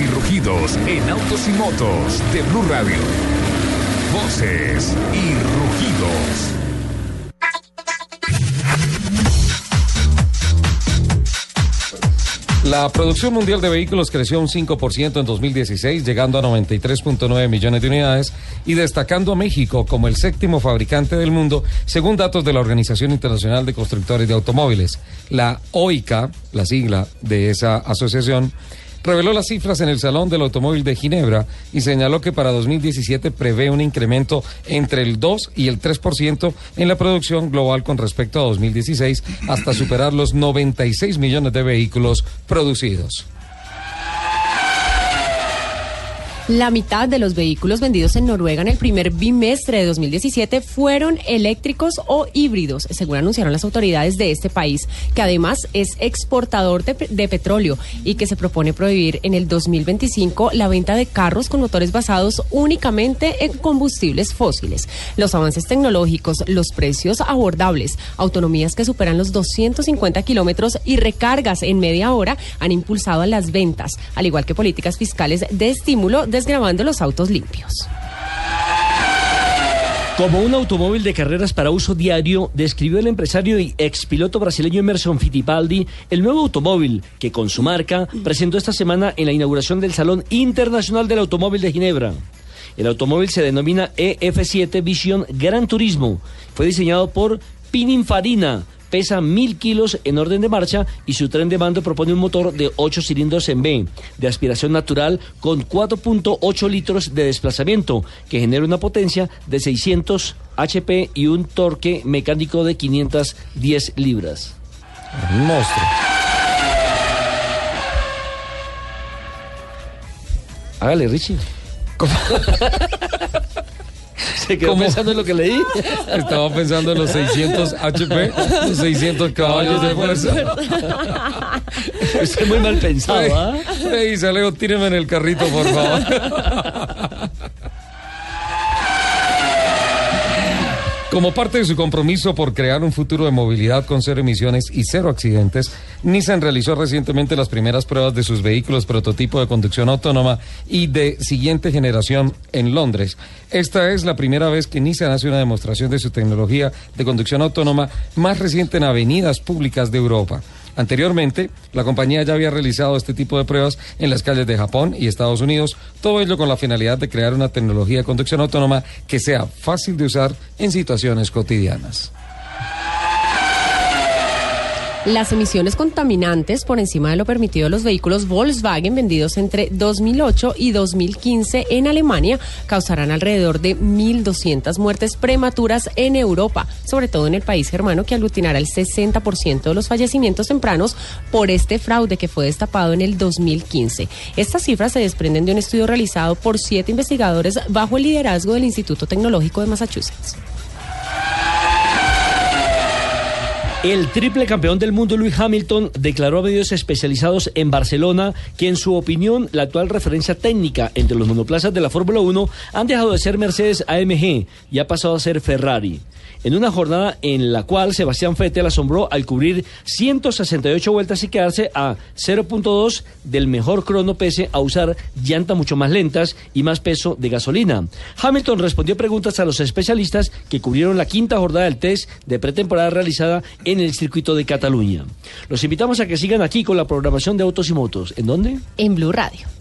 y rugidos en autos y motos de Blue Radio. Voces y rugidos. La producción mundial de vehículos creció un 5% en 2016, llegando a 93.9 millones de unidades y destacando a México como el séptimo fabricante del mundo, según datos de la Organización Internacional de Constructores de Automóviles. La OICA, la sigla de esa asociación, reveló las cifras en el Salón del Automóvil de Ginebra y señaló que para 2017 prevé un incremento entre el 2 y el 3% en la producción global con respecto a 2016 hasta superar los 96 millones de vehículos producidos. La mitad de los vehículos vendidos en Noruega en el primer bimestre de 2017 fueron eléctricos o híbridos, según anunciaron las autoridades de este país, que además es exportador de, petróleo y que se propone prohibir en el 2025 la venta de carros con motores basados únicamente en combustibles fósiles. Los avances tecnológicos, los precios abordables, autonomías que superan los 250 kilómetros y recargas en media hora han impulsado las ventas, al igual que políticas fiscales de estímulo de desgrabando los autos limpios. Como un automóvil de carreras para uso diario, describió el empresario y expiloto brasileño Emerson Fittipaldi el nuevo automóvil que con su marca presentó esta semana en la inauguración del Salón Internacional del Automóvil de Ginebra. El automóvil se denomina EF7 Vision Gran Turismo. Fue diseñado por Pininfarina, pesa mil kilos en orden de marcha y su tren de mando propone un motor de 8 cilindros en B, de aspiración natural con 4.8 litros de desplazamiento, que genera una potencia de 600 HP y un torque mecánico de 510 libras. Un monstruo. Hágale, Richie. ¿Se quedó ¿Cómo? pensando en lo que leí? Estaba pensando en los 600 HP, los 600 caballos de fuerza. Estoy muy mal pensado, ¿ah? Ey, Saleo, tíreme en el carrito, por favor. Como parte de su compromiso por crear un futuro de movilidad con cero emisiones y cero accidentes, Nissan realizó recientemente las primeras pruebas de sus vehículos prototipo de conducción autónoma y de siguiente generación en Londres. Esta es la primera vez que Nissan hace una demostración de su tecnología de conducción autónoma más reciente en avenidas públicas de Europa. Anteriormente, la compañía ya había realizado este tipo de pruebas en las calles de Japón y Estados Unidos, todo ello con la finalidad de crear una tecnología de conducción autónoma que sea fácil de usar en situaciones cotidianas. Las emisiones contaminantes por encima de lo permitido de los vehículos Volkswagen vendidos entre 2008 y 2015 en Alemania causarán alrededor de 1.200 muertes prematuras en Europa, sobre todo en el país germano que aglutinará el 60% de los fallecimientos tempranos por este fraude que fue destapado en el 2015. Estas cifras se desprenden de un estudio realizado por siete investigadores bajo el liderazgo del Instituto Tecnológico de Massachusetts. El triple campeón del mundo, Luis Hamilton, declaró a medios especializados en Barcelona que, en su opinión, la actual referencia técnica entre los monoplazas de la Fórmula 1 han dejado de ser Mercedes AMG y ha pasado a ser Ferrari. En una jornada en la cual Sebastián Vettel asombró al cubrir 168 vueltas y quedarse a 0.2 del mejor crono pese a usar llantas mucho más lentas y más peso de gasolina. Hamilton respondió preguntas a los especialistas que cubrieron la quinta jornada del test de pretemporada realizada en el circuito de Cataluña. Los invitamos a que sigan aquí con la programación de Autos y Motos. ¿En dónde? En Blue Radio.